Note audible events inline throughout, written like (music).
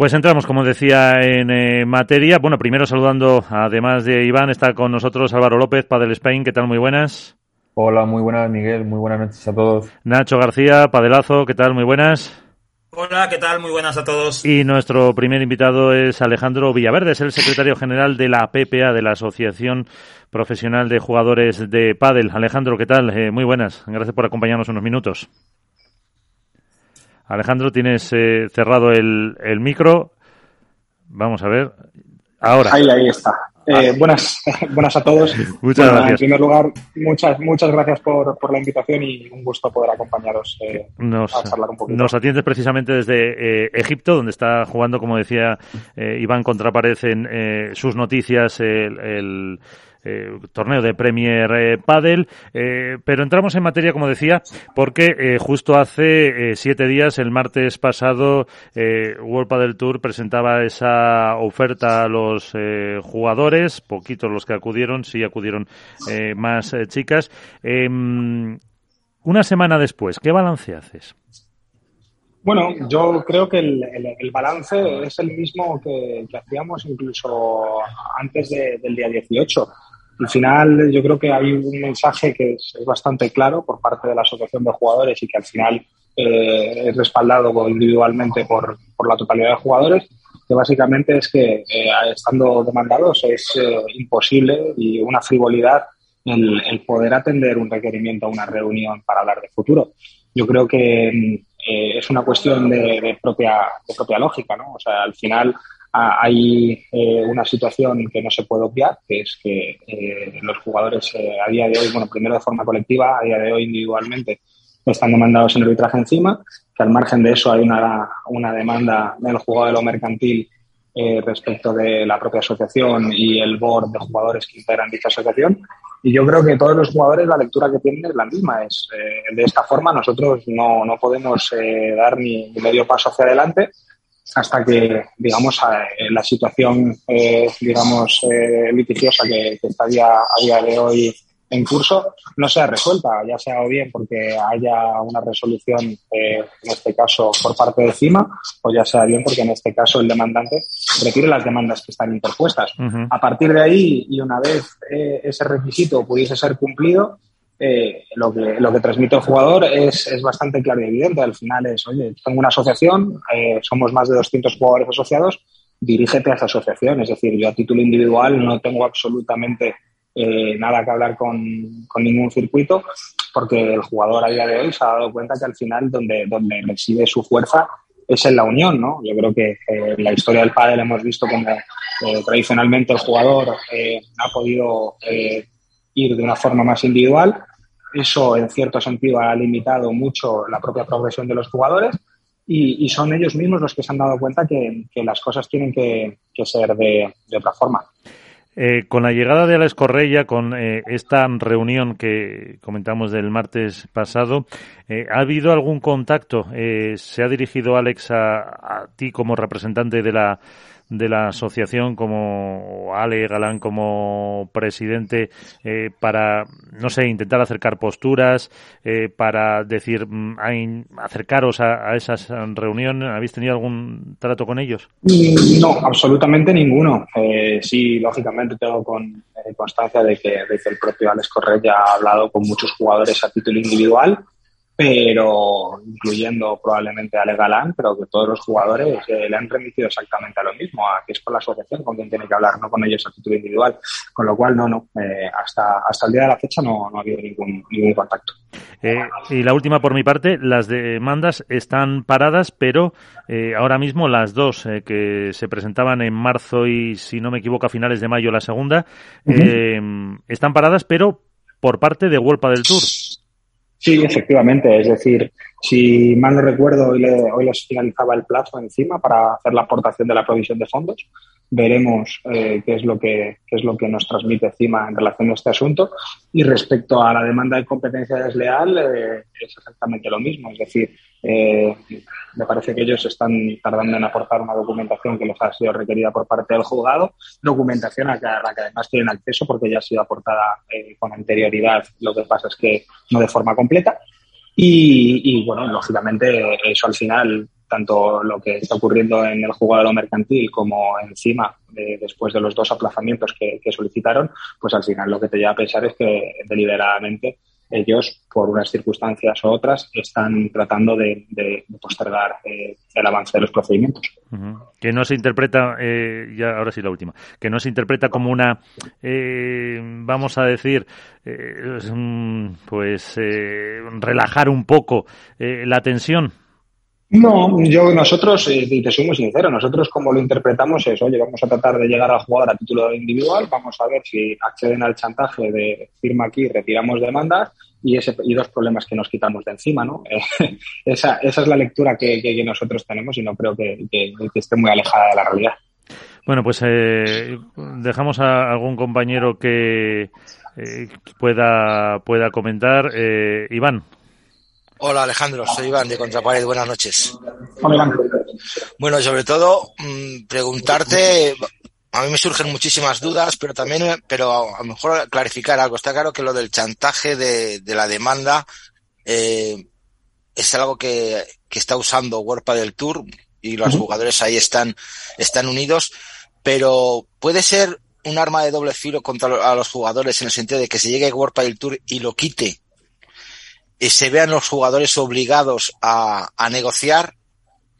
Pues entramos, como decía, en eh, materia. Bueno, primero saludando, además de Iván, está con nosotros Álvaro López, Padel Spain. ¿Qué tal? Muy buenas. Hola, muy buenas, Miguel. Muy buenas noches a todos. Nacho García, Padelazo. ¿Qué tal? Muy buenas. Hola, ¿qué tal? Muy buenas a todos. Y nuestro primer invitado es Alejandro Villaverde, es el secretario general de la PPA, de la Asociación Profesional de Jugadores de Padel. Alejandro, ¿qué tal? Eh, muy buenas. Gracias por acompañarnos unos minutos. Alejandro, tienes eh, cerrado el, el, micro. Vamos a ver. Ahora. Ahí, ahí está. Eh, buenas, (laughs) buenas a todos. (laughs) Muchas gracias. En primer lugar, muchas, muchas gracias por, por la invitación y un gusto poder acompañaros eh, nos, a charlar un poquito. Nos atiendes precisamente desde eh, Egipto, donde está jugando, como decía eh, Iván Contrapared en eh, sus noticias, el, el eh, torneo de Premier eh, Padel, eh, pero entramos en materia, como decía, porque eh, justo hace siete días, el martes pasado, World Padel Tour presentaba esa oferta a los jugadores, poquitos los que acudieron, sí acudieron más chicas. Em, una semana después, ¿qué balance haces? Bueno, yo creo que el, balance es el mismo que, hacíamos incluso antes de, del día 18 al final yo creo que hay un mensaje que es, es, bastante claro por parte de la asociación de jugadores y que al final eh, es respaldado individualmente por, por, la totalidad de jugadores, que básicamente es que eh, estando demandados es eh, imposible y una frivolidad el, el, poder atender un requerimiento a una reunión para hablar de futuro. Yo creo que eh, es una cuestión de, de, propia, de propia lógica, ¿no? O sea, al final hay eh, una situación que no se puede obviar, que es que eh, los jugadores eh, a día de hoy, bueno, primero de forma colectiva, a día de hoy individualmente, están demandados en arbitraje encima, que al margen de eso hay una, una demanda del jugador de lo mercantil respecto de la propia asociación y el board de jugadores que integran dicha asociación. Y yo creo que todos los jugadores la lectura que tienen es la misma. Es, de esta forma nosotros no, no podemos dar ni, ni medio paso hacia adelante hasta que, digamos, la situación, eh, digamos, eh, litigiosa que, que está a día de hoy en curso no sea resuelta, ya sea o bien porque haya una resolución, eh, en este caso, por parte de CIMA, o ya sea bien porque en este caso el demandante retire las demandas que están interpuestas. Uh -huh. A partir de ahí, y una vez eh, ese requisito pudiese ser cumplido, eh, lo, que, lo que transmite el jugador es, es, bastante claro y evidente. Al final es, oye, tengo una asociación, eh, somos más de 200 jugadores asociados, dirígete a esa asociación. Es decir, yo a título individual no tengo absolutamente eh, nada que hablar con, con, ningún circuito, porque el jugador a día de hoy se ha dado cuenta que al final donde, donde reside su fuerza es en la unión, ¿no? Yo creo que en la historia del pádel hemos visto como eh, tradicionalmente el jugador eh, ha podido ir de una forma más individual, eso, en cierto sentido, ha limitado mucho la propia progresión de los jugadores y, son ellos mismos los que se han dado cuenta que, las cosas tienen que, que ser de, de, otra forma. Eh, con la llegada de Alex Correia, con eh, esta reunión que comentamos del martes pasado, eh, ¿ha habido algún contacto? Eh, ¿Se ha dirigido Alex a, a ti como representante de la de la asociación como Ale Galán como presidente eh, para, no sé, intentar acercar posturas, eh, para decir, mm, acercaros a, a esas reuniones? ¿Habéis tenido algún trato con ellos? No, absolutamente ninguno. Eh, sí, lógicamente tengo con, eh, constancia de que, de el propio Alex Correa ya ha hablado con muchos jugadores a título individual pero incluyendo probablemente a Ale Galán, pero que todos los jugadores eh, le han remitido exactamente a lo mismo, a que es con la asociación con quien tiene que hablar, no con ellos a título individual. Con lo cual, no, no, eh, hasta, hasta el día de la fecha no, no ha habido ningún, ningún contacto. Eh, y la última por mi parte, las demandas están paradas, pero ahora mismo las dos que se presentaban en marzo y, si no me equivoco, a finales de mayo la segunda, uh -huh. están paradas, pero por parte de World del Tour. Sí, efectivamente. Es decir, si mal no recuerdo, hoy, le, hoy les finalizaba el plazo encima para hacer la aportación de la provisión de fondos. Veremos eh, qué, es lo que, qué es lo que nos transmite encima en relación a este asunto. Y respecto a la demanda de competencia desleal, eh, es exactamente lo mismo. Es decir, eh, me parece que ellos están tardando en aportar una documentación que les ha sido requerida por parte del juzgado, documentación a, la que además tienen acceso porque ya ha sido aportada eh, con anterioridad, lo que pasa es que no de forma completa. Y, y bueno, lógicamente eso al final tanto lo que está ocurriendo en el jugador mercantil como encima, después de los dos aplazamientos que, que solicitaron, pues al final lo que te lleva a pensar es que deliberadamente ellos, por unas circunstancias u otras, están tratando de, postergar eh, el avance de los procedimientos. Que no se interpreta, eh, ya ahora sí la última, que no se interpreta como una, eh, vamos a decir, pues relajar un poco la tensión. No, yo nosotros, y te soy muy sincero, nosotros como lo interpretamos es, oye, vamos a tratar de llegar al jugador a título individual, vamos a ver si acceden al chantaje de firma aquí, retiramos demandas y, ese, y dos problemas que nos quitamos de encima, ¿no? (laughs) esa, esa es la lectura que, nosotros tenemos y no creo que, que, esté muy alejada de la realidad. Bueno, pues eh, dejamos a algún compañero que eh, pueda, pueda comentar. Eh, Iván. Hola Alejandro, soy Iván de Contrapared, buenas noches. Hola. Bueno, sobre todo mm, preguntarte, a mí me surgen muchísimas dudas, pero también, pero a lo mejor clarificar algo. Está claro que lo del chantaje de, la demanda eh, es algo que, que está usando Warpa del Tour y los jugadores ahí están, están unidos, pero puede ser un arma de doble filo contra a los jugadores en el sentido de que se llegue Warpa del Tour y lo quite se vean los jugadores obligados a, a, negociar?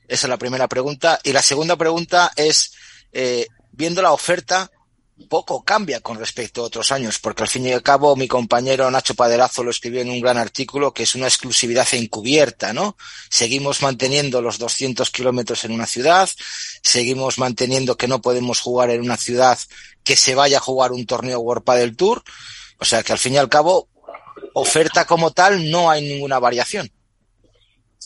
Esa es la primera pregunta. Y la segunda pregunta es, eh, viendo la oferta, poco cambia con respecto a otros años, porque al fin y al cabo mi compañero Nacho Paderazo lo escribió en un gran artículo que es una exclusividad encubierta, ¿no? Seguimos manteniendo los 200 kilómetros en una ciudad, seguimos manteniendo que no podemos jugar en una ciudad que se vaya a jugar un torneo World del Tour, o sea que al fin y al cabo oferta como tal no hay ninguna variación.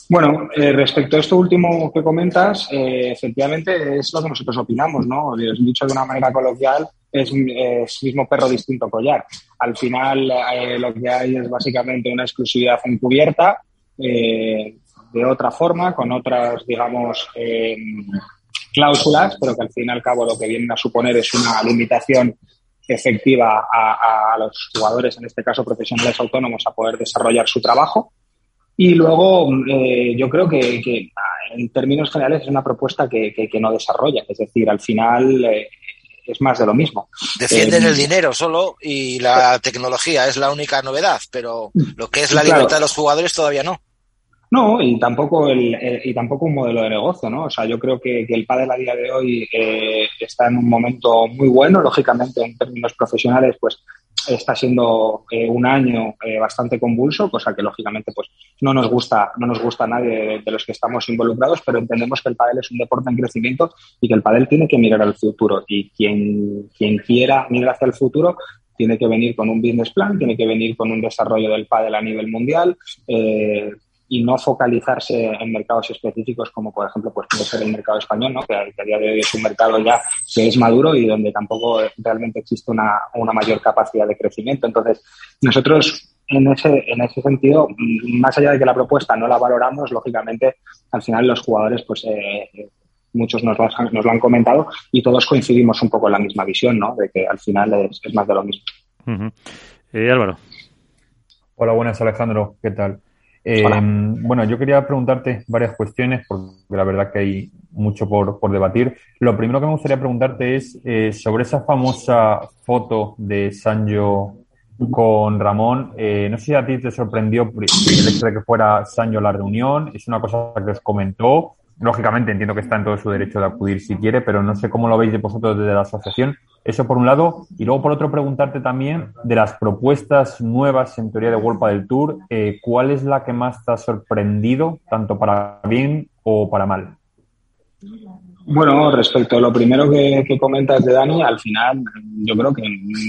Bueno, eh, respecto a esto último que comentas, eh, efectivamente es lo que nosotros opinamos, ¿no? Dicho de una manera coloquial, es, mismo perro distinto collar. Al final eh, lo que hay es básicamente una exclusividad encubierta, de otra forma, con otras, digamos, cláusulas, pero que al fin y al cabo lo que vienen a suponer es una limitación efectiva a, los jugadores, en este caso profesionales autónomos, a poder desarrollar su trabajo. Y luego eh, yo creo que, en términos generales es una propuesta que, no desarrolla, es decir, al final eh, es más de lo mismo. Defienden eh, el dinero solo y la tecnología es la única novedad, pero lo que es la libertad de los jugadores todavía no. No, y tampoco, el, y tampoco un modelo de negocio, ¿no? O sea, yo creo que, el pádel a día de hoy eh, está en un momento muy bueno, lógicamente en términos profesionales, pues está siendo eh, un año eh, bastante convulso, cosa que lógicamente pues no nos gusta, no nos gusta a nadie de, los que estamos involucrados, pero entendemos que el pádel es un deporte en crecimiento y que el pádel tiene que mirar al futuro y quien, quien quiera mirar hacia el futuro tiene que venir con un business plan, tiene que venir con un desarrollo del pádel a nivel mundial, eh, y no focalizarse en mercados específicos como por ejemplo pues puede ser el mercado español, ¿no? que, a día de hoy es un mercado ya que es maduro y donde tampoco realmente existe una, una mayor capacidad de crecimiento. Entonces, nosotros en ese, en ese sentido, más allá de que la propuesta no la valoramos, lógicamente al final los jugadores pues eh, muchos nos lo, han, nos lo han comentado y todos coincidimos un poco en la misma visión, ¿no? De que al final es, es más de lo mismo. eh, Álvaro. Hola, buenas Alejandro, ¿qué tal? Eh, bueno, yo quería preguntarte varias cuestiones, porque la verdad que hay mucho por, por debatir. Lo primero que me gustaría preguntarte es eh, sobre esa famosa foto de Sancho con Ramón. Eh, no sé si a ti te sorprendió el hecho de que fuera Sancho la reunión. Es una cosa que os comentó. Lógicamente entiendo que está en todo su derecho de acudir si quiere, pero no sé cómo lo veis de vosotros desde la asociación. Eso por un lado. Y luego por otro preguntarte también de las propuestas nuevas en teoría de World del Tour, eh, ¿cuál es la que más te ha sorprendido, tanto para bien o para mal? Bueno, respecto a lo primero que, comentas de Dani, al final yo creo que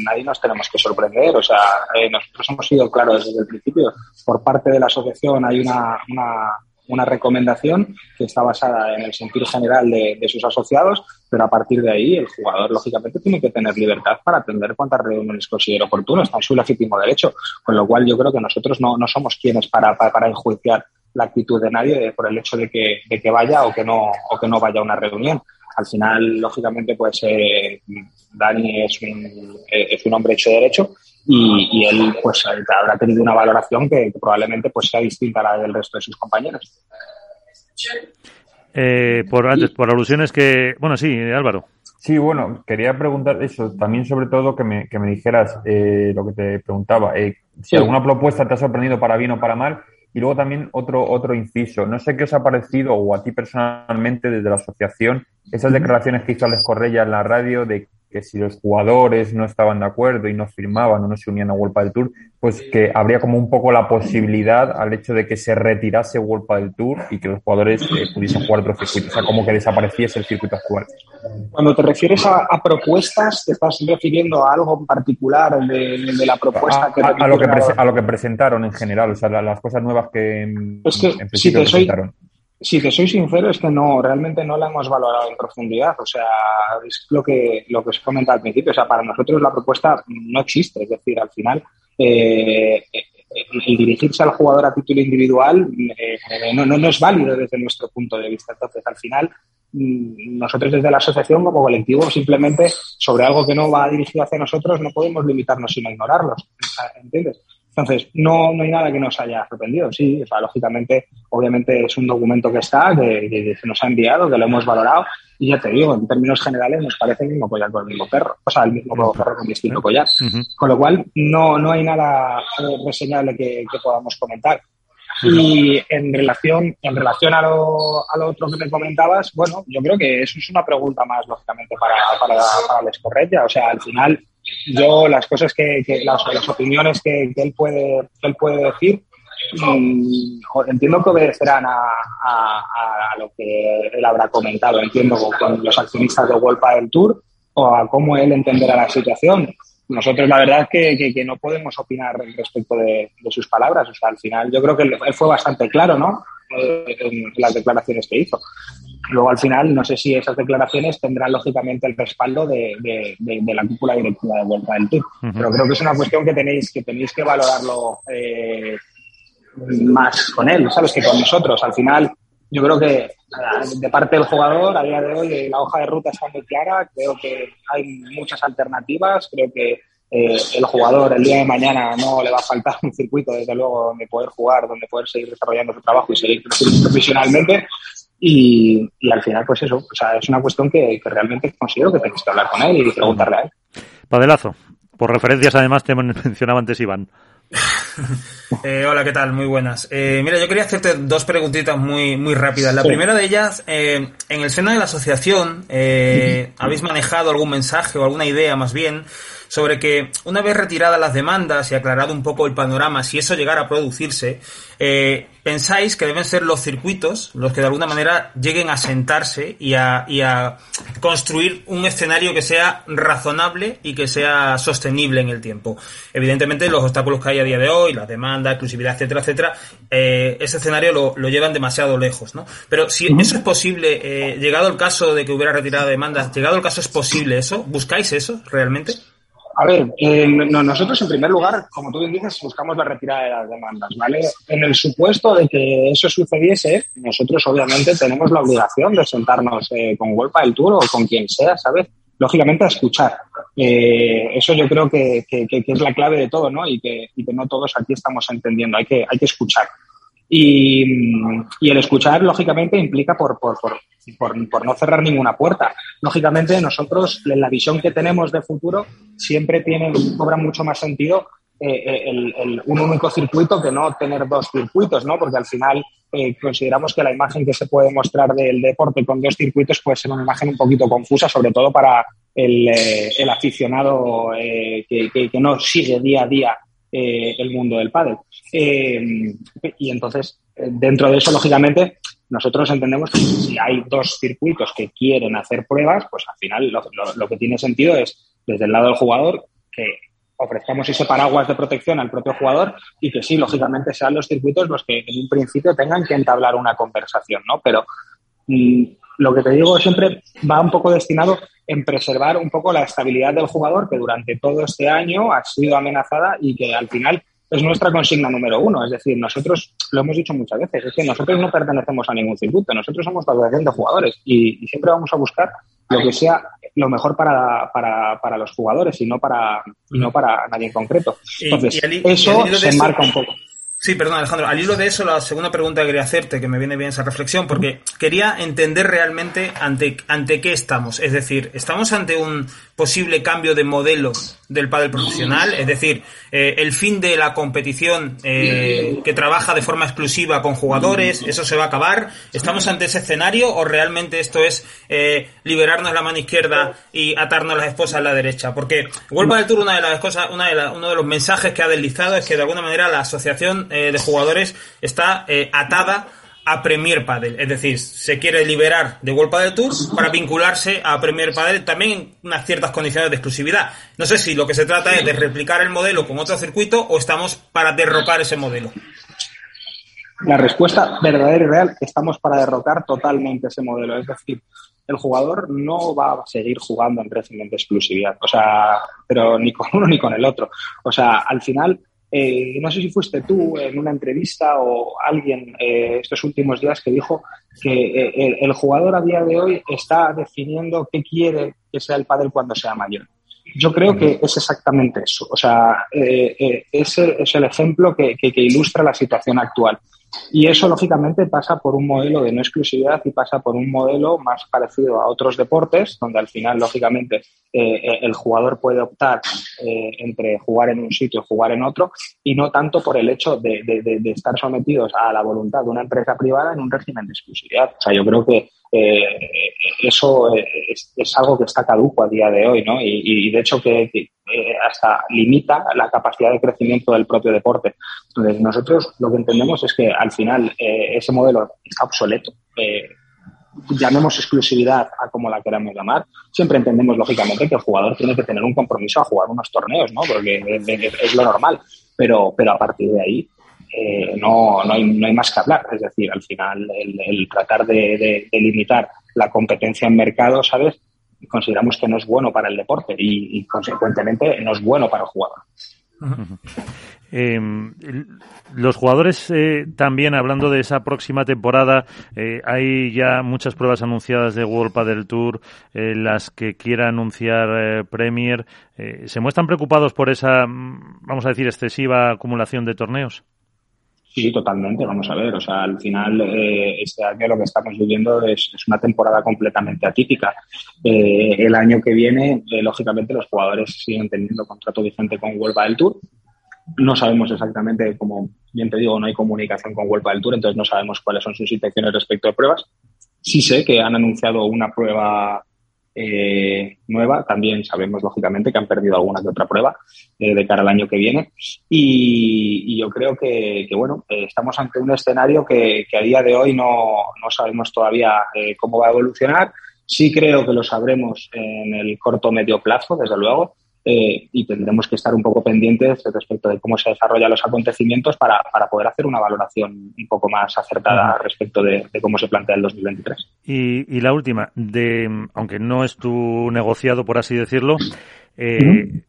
nadie nos tenemos que sorprender. O sea, eh, nosotros hemos sido claros desde el principio. Por parte de la asociación hay una, una una recomendación que está basada en el sentir general de, sus asociados, pero a partir de ahí el jugador lógicamente tiene que tener libertad para atender cuántas reuniones considere oportuno, está en su legítimo derecho, con lo cual yo creo que nosotros no, no somos quienes para, para, enjuiciar la actitud de nadie por el hecho de que, de que vaya o que no o que no vaya a una reunión. Al final, lógicamente, pues eh, Dani es un, es un hombre hecho de derecho y, y él pues habrá tenido una valoración que, probablemente pues sea distinta a la del resto de sus compañeros. Eh, por antes, por alusiones que. Bueno, sí, Álvaro. Sí, bueno, quería preguntar eso, también sobre todo que me, que me dijeras eh, lo que te preguntaba, eh, si alguna propuesta te ha sorprendido para bien o para mal, y luego también otro, otro inciso, no sé qué os ha parecido o a ti personalmente desde la asociación, esas declaraciones que hizo Alex Correia en la radio de que si los jugadores no estaban de acuerdo y no firmaban o no se unían a World del Tour, pues que habría como un poco la posibilidad al hecho de que se retirase World del Tour y que los jugadores eh, pudiesen jugar otro circuito, o sea, como que desapareciese el circuito actual. Cuando te refieres a, propuestas, ¿te estás refiriendo a algo en particular de, la propuesta que a, lo que a lo que presentaron en general, o sea, las cosas nuevas que, en, principio presentaron si te soy sincero, es que no, realmente no la hemos valorado en profundidad. O sea, es lo que, lo que os comenta al principio. O sea, para nosotros la propuesta no existe. Es decir, al final, eh, el dirigirse al jugador a título individual eh, no, no, es válido desde nuestro punto de vista. Entonces, al final, mm, nosotros desde la asociación como colectivo simplemente sobre algo que no va dirigido hacia nosotros no podemos limitarnos sino ignorarlos. ¿Entiendes? Entonces, no, no hay nada que nos haya sorprendido. Sí, o sea, lógicamente, obviamente es un documento que está, que, se nos ha enviado, que lo hemos valorado. Y ya te digo, en términos generales nos parece el mismo collar con el mismo perro. O sea, el mismo perro con distinto collar. Con lo cual, no, no hay nada reseñable que, podamos comentar. Y en relación, en relación a lo, a lo otro que me comentabas, bueno, yo creo que eso es una pregunta más, lógicamente, para, para, para O sea, al final, yo las cosas que, las, las, opiniones que, él puede él puede decir mm, entiendo que obedecerán a, a, lo que él habrá comentado. Entiendo con, los accionistas de World del Tour o a cómo él entenderá la situación. Nosotros la verdad que, que, no podemos opinar respecto de, de, sus palabras. O sea al final yo creo que él fue bastante claro no las declaraciones que hizo Luego, al final, no sé si esas declaraciones tendrán lógicamente el respaldo de, la cúpula directiva de Vuelta del Tour. Pero creo que es una cuestión que tenéis que, tenéis que valorarlo eh, más con él, ¿sabes? Que con nosotros. Al final, yo creo que de parte del jugador, a día de hoy, la hoja de ruta está muy clara. Creo que hay muchas alternativas. Creo que eh, el jugador el día de mañana no le va a faltar un circuito, desde luego, donde poder jugar, donde poder seguir desarrollando su trabajo y seguir creciendo profesionalmente. Y, al final, pues eso, o sea, es una cuestión que, realmente considero que tenéis que hablar con él y preguntarle a él. Padelazo, por referencias además te (laughs) mencionaba antes Iván. (laughs) Eh, hola, ¿qué tal? Muy buenas. Eh, mira, yo quería hacerte dos preguntitas muy, muy rápidas. La primera de ellas, eh, en el seno de la asociación, ¿habéis manejado algún mensaje o alguna idea más bien sobre que una vez retiradas las demandas y aclarado un poco el panorama, si eso llegara a producirse, eh, pensáis que deben ser los circuitos los que de alguna manera lleguen a sentarse y a, y a construir un escenario que sea razonable y que sea sostenible en el tiempo. Evidentemente, los obstáculos que hay a día de hoy, la demanda, exclusividad, etcétera, etcétera, eh, ese escenario lo, lo, llevan demasiado lejos, ¿no? Pero si eso es posible, eh, llegado el caso de que hubiera retirado demandas, llegado el caso es posible eso, ¿buscáis eso realmente? A ver, eh, no, nosotros en primer lugar, como tú bien dices, buscamos la retirada de las demandas, ¿vale? En el supuesto de que eso sucediese, nosotros obviamente tenemos la obligación de sentarnos eh, con Huelpa del Tour o con quien sea, ¿sabes? Lógicamente a escuchar. Eh, eso yo creo que, que, que, es la clave de todo, ¿no? Y que, y que no todos aquí estamos entendiendo. Hay que, hay que escuchar. Y, y, el escuchar, lógicamente, implica por, por, por, por, no cerrar ninguna puerta. Lógicamente, nosotros, en la visión que tenemos de futuro, siempre tiene, cobra mucho más sentido eh, eh, el, un único circuito que no tener dos circuitos, ¿no? Porque al final eh, consideramos que la imagen que se puede mostrar del deporte con dos circuitos puede ser una imagen un poquito confusa, sobre todo para el, el aficionado que, que, que, no sigue día a día el mundo del pádel. y entonces, dentro de eso, lógicamente, nosotros entendemos que si hay dos circuitos que quieren hacer pruebas, pues al final lo, que tiene sentido es, desde el lado del jugador, que ofrezcamos ese paraguas de protección al propio jugador y que sí, lógicamente sean los circuitos los que en un principio tengan que entablar una conversación, ¿no? Pero mm, lo que te digo siempre va un poco destinado en preservar un poco la estabilidad del jugador que durante todo este año ha sido amenazada y que al final es nuestra consigna número uno. Es decir, nosotros lo hemos dicho muchas veces, es que nosotros no pertenecemos a ningún circuito, nosotros somos la asociación de jugadores y, siempre vamos a buscar lo que sea lo mejor para, para, para los jugadores y no para, y no para nadie en concreto. Entonces, eso se marca un poco. Sí, perdón, Alejandro. Al hilo de eso, la segunda pregunta que quería hacerte, que me viene bien esa reflexión, porque quería entender realmente ante, ante qué estamos. Es decir, ¿estamos ante un posible cambio de modelo del pádel profesional? Es decir, eh, el fin de la competición eh, que trabaja de forma exclusiva con jugadores, ¿eso se va a acabar? ¿Estamos ante ese escenario o realmente esto es eh, liberarnos la mano izquierda y atarnos las esposas a la derecha? Porque World del Tour, una de las cosas, una de uno de los mensajes que ha deslizado es que de alguna manera la asociación eh, de jugadores está eh, atada a Premier Padel. Es decir, se quiere liberar de World Padel Tour para vincularse a Premier Padel también en unas ciertas condiciones de exclusividad. No sé si lo que se trata es de replicar el modelo con otro circuito o estamos para derrocar ese modelo. La respuesta verdadera y real, estamos para derrocar totalmente ese modelo. Es decir, el jugador no va a seguir jugando en régimen de exclusividad. O sea, pero ni con uno ni con el otro. O sea, al final eh, no sé si fuiste tú en una entrevista o alguien eh, estos últimos días que dijo que eh, el, jugador a día de hoy está definiendo qué quiere que sea el pádel cuando sea mayor. Yo creo que es exactamente eso. O sea, ese es el ejemplo que ilustra la situación actual. Y eso, lógicamente, pasa por un modelo de no exclusividad y pasa por un modelo más parecido a otros deportes, donde al final, lógicamente, eh, eh, el jugador puede optar eh, entre jugar en un sitio y jugar en otro, y no tanto por el hecho de, estar sometidos a la voluntad de una empresa privada en un régimen de exclusividad. O sea, yo creo que eso es, algo que está caduco a día de hoy, ¿no? Y, de hecho que, hasta limita la capacidad de crecimiento del propio deporte. Entonces, nosotros lo que entendemos es que al final eh, ese modelo está obsoleto. Eh, llamemos exclusividad a como la queramos llamar, siempre entendemos lógicamente que el jugador tiene que tener un compromiso a jugar unos torneos, ¿no? Porque es, lo normal, pero, pero a partir de ahí eh, no, no, hay, no, hay, más que hablar. Es decir, al final el, tratar de, limitar la competencia en mercado, ¿sabes? Consideramos que no es bueno para el deporte y, y consecuentemente no es bueno para el jugador. Eh, los jugadores eh, también, hablando de esa próxima temporada, eh, hay ya muchas pruebas anunciadas de World Padel Tour, eh, las que quiera anunciar Premier. ¿Se muestran preocupados por esa, mm, vamos a decir, excesiva acumulación de torneos? Sí, totalmente. Vamos a ver, o sea, al final este año lo que estamos viviendo es, una temporada completamente atípica. el año que viene, lógicamente, los jugadores siguen teniendo contrato vigente con World del Tour no sabemos exactamente, como bien te digo, no hay comunicación con Huelpa del Tour, entonces no sabemos cuáles son sus intenciones respecto a pruebas. Sí sé que han anunciado una prueba eh, nueva. También sabemos, lógicamente, que han perdido alguna que otra prueba eh, de cara al año que viene. Y, yo creo que, bueno, eh, estamos ante un escenario que, a día de hoy no, no sabemos todavía cómo va a evolucionar. Sí creo que lo sabremos en el corto medio plazo, desde luego. Eh, y tendremos que estar un poco pendientes respecto de cómo se desarrollan los acontecimientos para, para poder hacer una valoración un poco más acertada respecto de, cómo se plantea el 2023. Y, y la última, de, aunque no es tu negociado, por así decirlo, eh,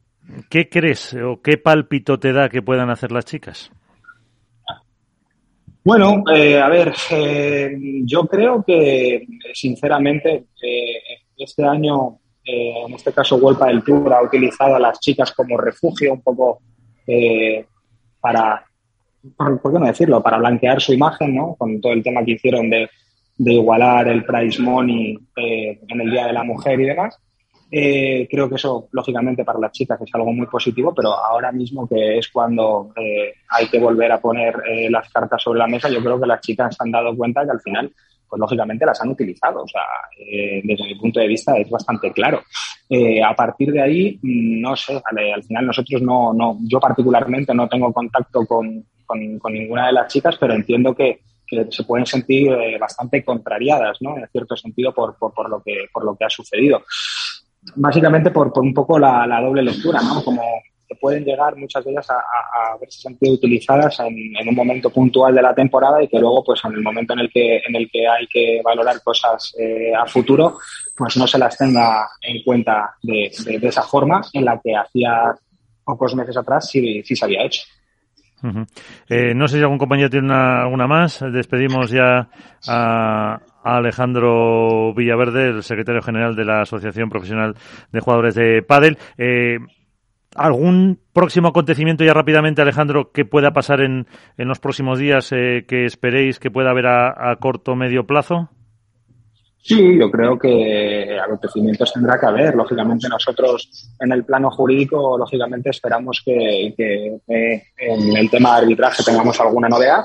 ¿qué crees o qué pálpito te da que puedan hacer las chicas? Bueno, eh, a ver, yo creo que, sinceramente, este año eh, en este caso Huelpa del Tour ha utilizado a las chicas como refugio un poco eh, para, por, qué no decirlo?, para blanquear su imagen, ¿no? Con todo el tema que hicieron de, igualar el price money eh, en el Día de la Mujer y demás. creo que eso, lógicamente, para las chicas es algo muy positivo, pero ahora mismo que es cuando hay que volver a poner las cartas sobre la mesa, yo creo que las chicas se han dado cuenta que al final pues lógicamente las han utilizado. O sea, eh, desde mi punto de vista es bastante claro. Eh, a partir de ahí, mm, no sé, al, final nosotros no, no, yo particularmente no tengo contacto con, con, ninguna de las chicas, pero entiendo que, que se pueden sentir eh, bastante contrariadas, ¿no? En cierto sentido, por, por, por, lo, que, por lo que ha sucedido. Básicamente por, por un poco la, la doble lectura, ¿no? Como, que pueden llegar muchas de ellas a, a, verse sentido utilizadas en, un momento puntual de la temporada y que luego, pues en el momento en el que, en el que hay que valorar cosas eh, a futuro, pues no se las tenga en cuenta de, esa forma en la que hacía pocos meses atrás sí, sí se había hecho. eh, no sé si algún compañero tiene una, alguna más. Despedimos ya a, Alejandro Villaverde, el secretario general de la Asociación Profesional de Jugadores de Pádel. Eh, ¿Algún próximo acontecimiento ya rápidamente, Alejandro, que pueda pasar en, en los próximos días eh, que esperéis que pueda haber a, corto o medio plazo? Sí, yo creo que acontecimientos tendrá que haber. Lógicamente nosotros en el plano jurídico, lógicamente esperamos que, que eh, en el tema de arbitraje tengamos alguna novedad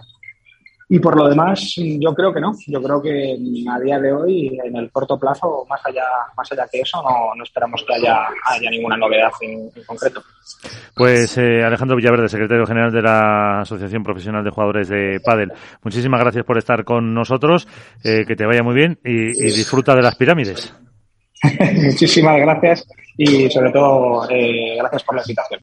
y por lo demás, yo creo que no. Yo creo que a día de hoy, en el corto plazo, más allá, más allá que eso, no, no esperamos que haya, haya ninguna novedad en, en concreto. Pues eh, Alejandro Villaverde, secretario general de la Asociación Profesional de Jugadores de Padel. Muchísimas gracias por estar con nosotros. Eh, que te vaya muy bien y, y disfruta de las pirámides. (laughs) Muchísimas gracias y sobre todo eh, gracias por la invitación.